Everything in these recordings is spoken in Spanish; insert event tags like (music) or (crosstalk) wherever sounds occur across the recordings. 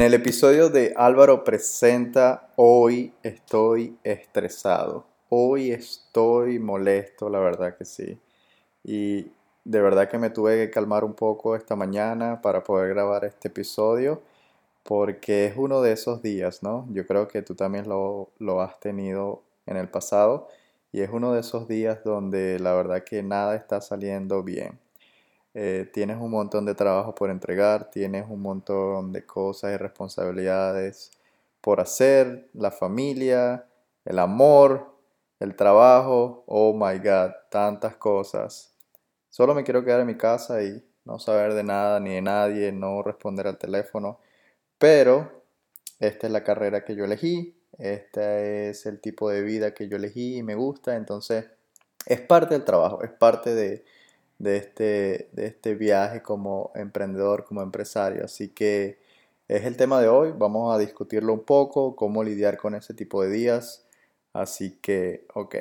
En el episodio de Álvaro presenta Hoy estoy estresado. Hoy estoy molesto, la verdad que sí. Y de verdad que me tuve que calmar un poco esta mañana para poder grabar este episodio porque es uno de esos días, ¿no? Yo creo que tú también lo, lo has tenido en el pasado y es uno de esos días donde la verdad que nada está saliendo bien. Eh, tienes un montón de trabajo por entregar, tienes un montón de cosas y responsabilidades por hacer, la familia, el amor, el trabajo, oh my god, tantas cosas. Solo me quiero quedar en mi casa y no saber de nada ni de nadie, no responder al teléfono, pero esta es la carrera que yo elegí, este es el tipo de vida que yo elegí y me gusta, entonces es parte del trabajo, es parte de, de este, de este viaje como emprendedor, como empresario. Así que es el tema de hoy, vamos a discutirlo un poco, cómo lidiar con ese tipo de días. Así que, ok.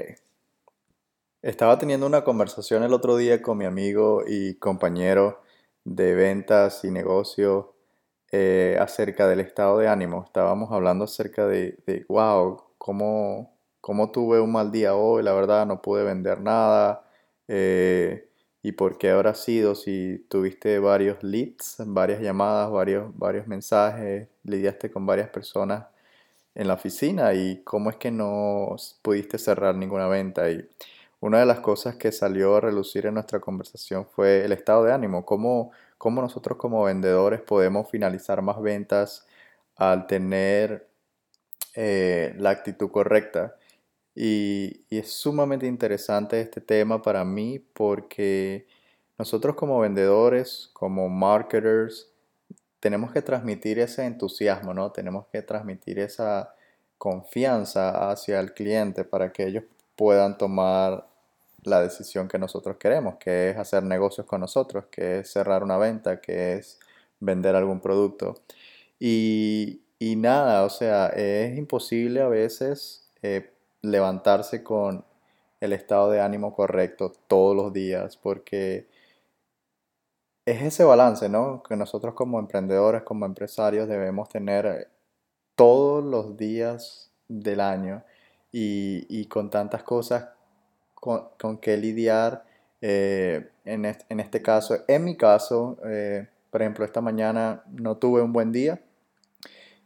Estaba teniendo una conversación el otro día con mi amigo y compañero de ventas y negocio eh, acerca del estado de ánimo. Estábamos hablando acerca de, de wow, cómo, cómo, tuve un mal día hoy, la verdad no pude vender nada. Eh, y por qué habrá sido si tuviste varios leads, varias llamadas, varios, varios mensajes, lidiaste con varias personas en la oficina y cómo es que no pudiste cerrar ninguna venta. Y una de las cosas que salió a relucir en nuestra conversación fue el estado de ánimo, cómo, cómo nosotros como vendedores podemos finalizar más ventas al tener eh, la actitud correcta. Y, es sumamente interesante este tema para mí porque nosotros como vendedores, como marketers, tenemos que transmitir ese entusiasmo, ¿no? Tenemos que transmitir esa confianza hacia el cliente para que ellos puedan tomar la decisión que nosotros queremos, que es hacer negocios con nosotros, que es cerrar una venta, que es vender algún producto. Y, nada, o sea, es imposible a veces eh, levantarse con el estado de ánimo correcto todos los días, porque es ese balance, ¿no? Que nosotros como emprendedores, como empresarios debemos tener todos los días del año y, con tantas cosas con, que lidiar. Eh, en, este, caso, en mi caso, eh, por ejemplo, esta mañana no tuve un buen día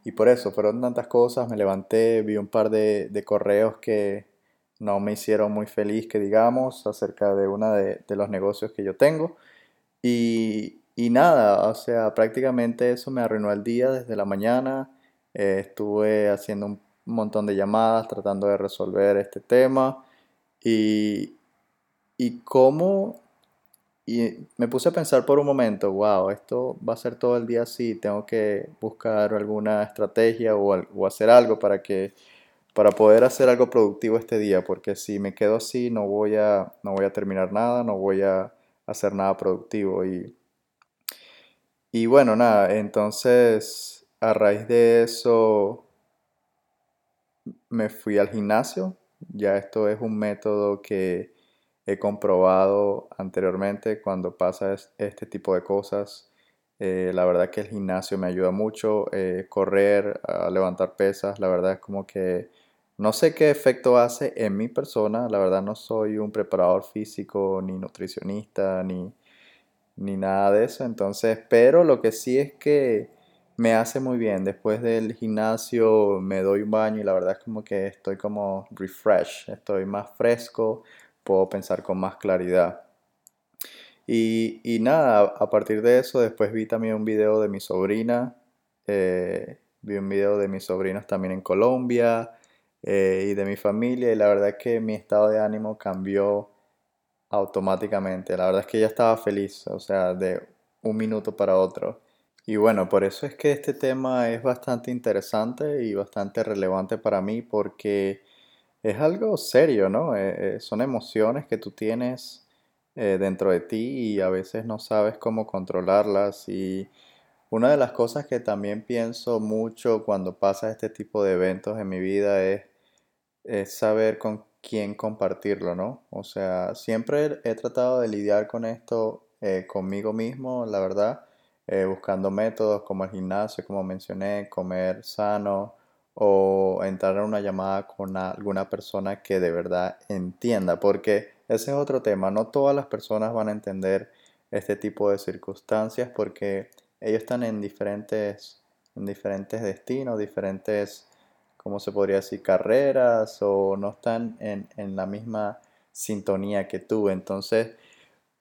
y por eso fueron tantas cosas, me levanté, vi un par de, correos que no me hicieron muy feliz, que digamos, acerca de uno de, los negocios que yo tengo. Y, nada, o sea, prácticamente eso me arruinó el día desde la mañana. Eh, estuve haciendo un montón de llamadas tratando de resolver este tema. Y, y cómo y me puse a pensar por un momento, wow, esto va a ser todo el día así, tengo que buscar alguna estrategia o, hacer algo para que para poder hacer algo productivo este día, porque si me quedo así no voy a no voy a terminar nada, no voy a hacer nada productivo y y bueno, nada, entonces a raíz de eso me fui al gimnasio, ya esto es un método que he comprobado anteriormente cuando pasa este tipo de cosas. Eh, la verdad que el gimnasio me ayuda mucho, eh, correr, a levantar pesas, la verdad es como que no sé qué efecto hace en mi persona, la verdad no soy un preparador físico, ni nutricionista, ni, ni nada de eso, entonces, pero lo que sí es que me hace muy bien, después del gimnasio me doy un baño y la verdad es como que estoy como refresh, estoy más fresco, puedo pensar con más claridad. Y, nada, a partir de eso después vi también un video de mi sobrina, eh, vi un video de mis sobrinos también en Colombia eh, y de mi familia y la verdad es que mi estado de ánimo cambió automáticamente. La verdad es que ya estaba feliz, o sea, de un minuto para otro. Y bueno, por eso es que este tema es bastante interesante y bastante relevante para mí porque es algo serio, ¿no? Eh, eh, son emociones que tú tienes eh, dentro de ti y a veces no sabes cómo controlarlas. Y una de las cosas que también pienso mucho cuando pasa este tipo de eventos en mi vida es, saber con quién compartirlo, ¿no? O sea, siempre he tratado de lidiar con esto conmigo mismo, la verdad. buscando métodos como el gimnasio, como mencioné, comer sano o entrar a una llamada con alguna persona que de verdad entienda, porque ese es otro tema, no todas las personas van a entender este tipo de circunstancias porque ellos están en diferentes, en diferentes destinos, diferentes, ¿cómo se podría decir?, carreras o no están en, en la misma sintonía que tú. Entonces,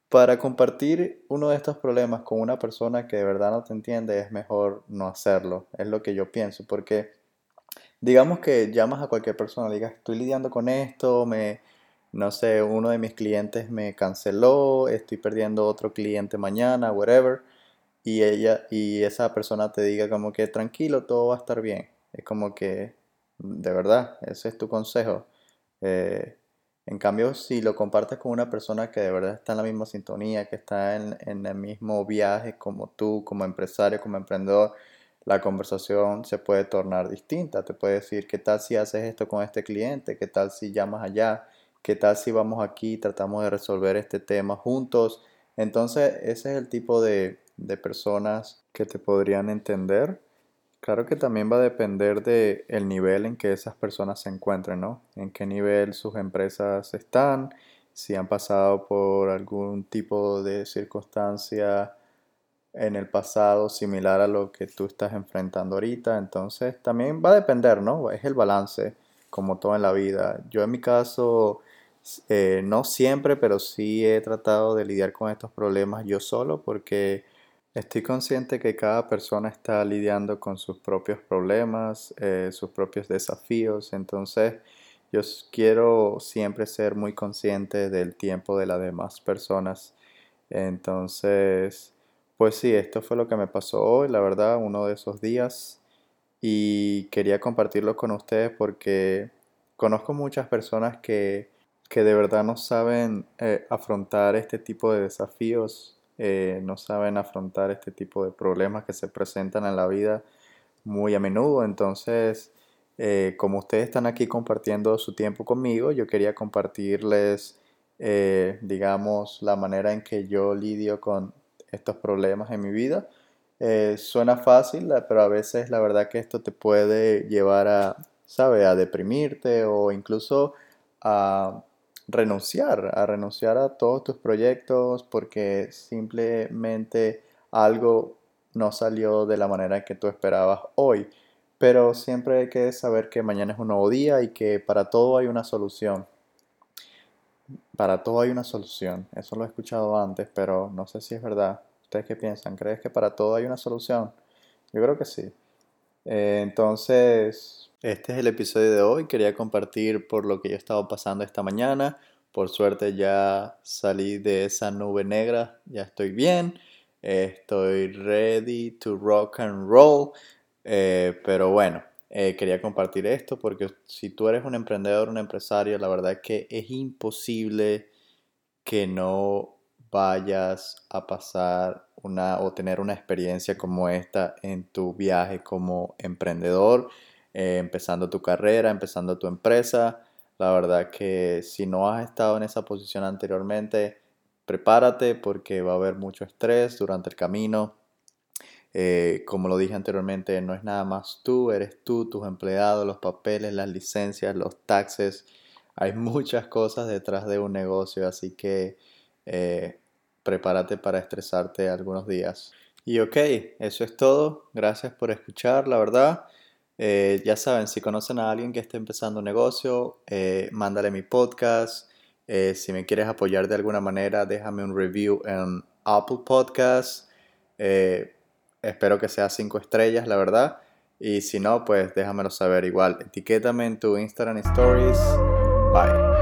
para compartir uno de estos problemas con una persona que de verdad no te entiende, es mejor no hacerlo. Es lo que yo pienso, porque digamos que llamas a cualquier persona, digas, estoy lidiando con esto, me, no sé, uno de mis clientes me canceló, estoy perdiendo otro cliente mañana, whatever, y ella y esa persona te diga como que tranquilo, todo va a estar bien. Es como que, de verdad, ese es tu consejo. Eh, en cambio, si lo compartes con una persona que de verdad está en la misma sintonía, que está en, en el mismo viaje como tú, como empresario, como emprendedor, la conversación se puede tornar distinta. Te puede decir, ¿qué tal si haces esto con este cliente? ¿Qué tal si llamas allá? ¿Qué tal si vamos aquí y tratamos de resolver este tema juntos? Entonces, ese es el tipo de, de personas que te podrían entender Claro que también va a depender del el nivel en que esas personas se encuentren, ¿no? En qué nivel sus empresas están, si han pasado por algún tipo de circunstancia en el pasado similar a lo que tú estás enfrentando ahorita. Entonces también va a depender, ¿no? Es el balance, como todo en la vida. Yo en mi caso, eh, no siempre, pero sí he tratado de lidiar con estos problemas yo solo porque Estoy consciente que cada persona está lidiando con sus propios problemas, eh, sus propios desafíos, entonces yo quiero siempre ser muy consciente del tiempo de las demás personas. Entonces, pues sí, esto fue lo que me pasó hoy, la verdad, uno de esos días. Y quería compartirlo con ustedes porque conozco muchas personas que, que de verdad no saben eh, afrontar este tipo de desafíos eh, no saben afrontar este tipo de problemas que se presentan en la vida muy a menudo. Entonces, eh, como ustedes están aquí compartiendo su tiempo conmigo, yo quería compartirles, digamos, la manera en que yo lidio con estos problemas en mi vida. suena fácil, pero a veces la verdad que esto te puede llevar a, ¿sabe? A deprimirte o incluso a renunciar, a renunciar a todos tus proyectos porque simplemente algo no salió de la manera que tú esperabas hoy. Pero siempre hay que saber que mañana es un nuevo día y que para todo hay una solución. Para todo hay una solución. Eso lo he escuchado antes, pero no sé si es verdad. ¿Ustedes qué piensan? ¿Crees que para todo hay una solución? Yo creo que sí. Eh, entonces, este es el episodio de hoy. Quería compartir por lo que yo he estado pasando esta mañana. Por suerte ya salí de esa nube negra, ya estoy bien. Estoy ready to rock and roll. Eh, pero bueno, eh, quería compartir esto porque si tú eres un emprendedor, un empresario, la verdad es que es imposible que no vayas a pasar una o tener una experiencia como esta en tu viaje como emprendedor. Eh, empezando tu carrera, empezando tu empresa. La verdad que si no has estado en esa posición anteriormente, prepárate porque va a haber mucho estrés durante el camino. Eh, como lo dije anteriormente, no es nada más tú, eres tú, tus empleados, los papeles, las licencias, los taxes. Hay (laughs) muchas cosas detrás de un negocio, así que eh, prepárate para estresarte algunos días. Y ok, eso es todo. Gracias por escuchar, la verdad. Eh, ya saben, si conocen a alguien que esté empezando un negocio, mándale mi podcast. Si me quieres apoyar de alguna manera, déjame un review en Apple Podcasts. Espero que sea cinco estrellas, la verdad. Y si no, pues déjamelo saber igual. Etiquétame en tu Instagram Stories. Bye.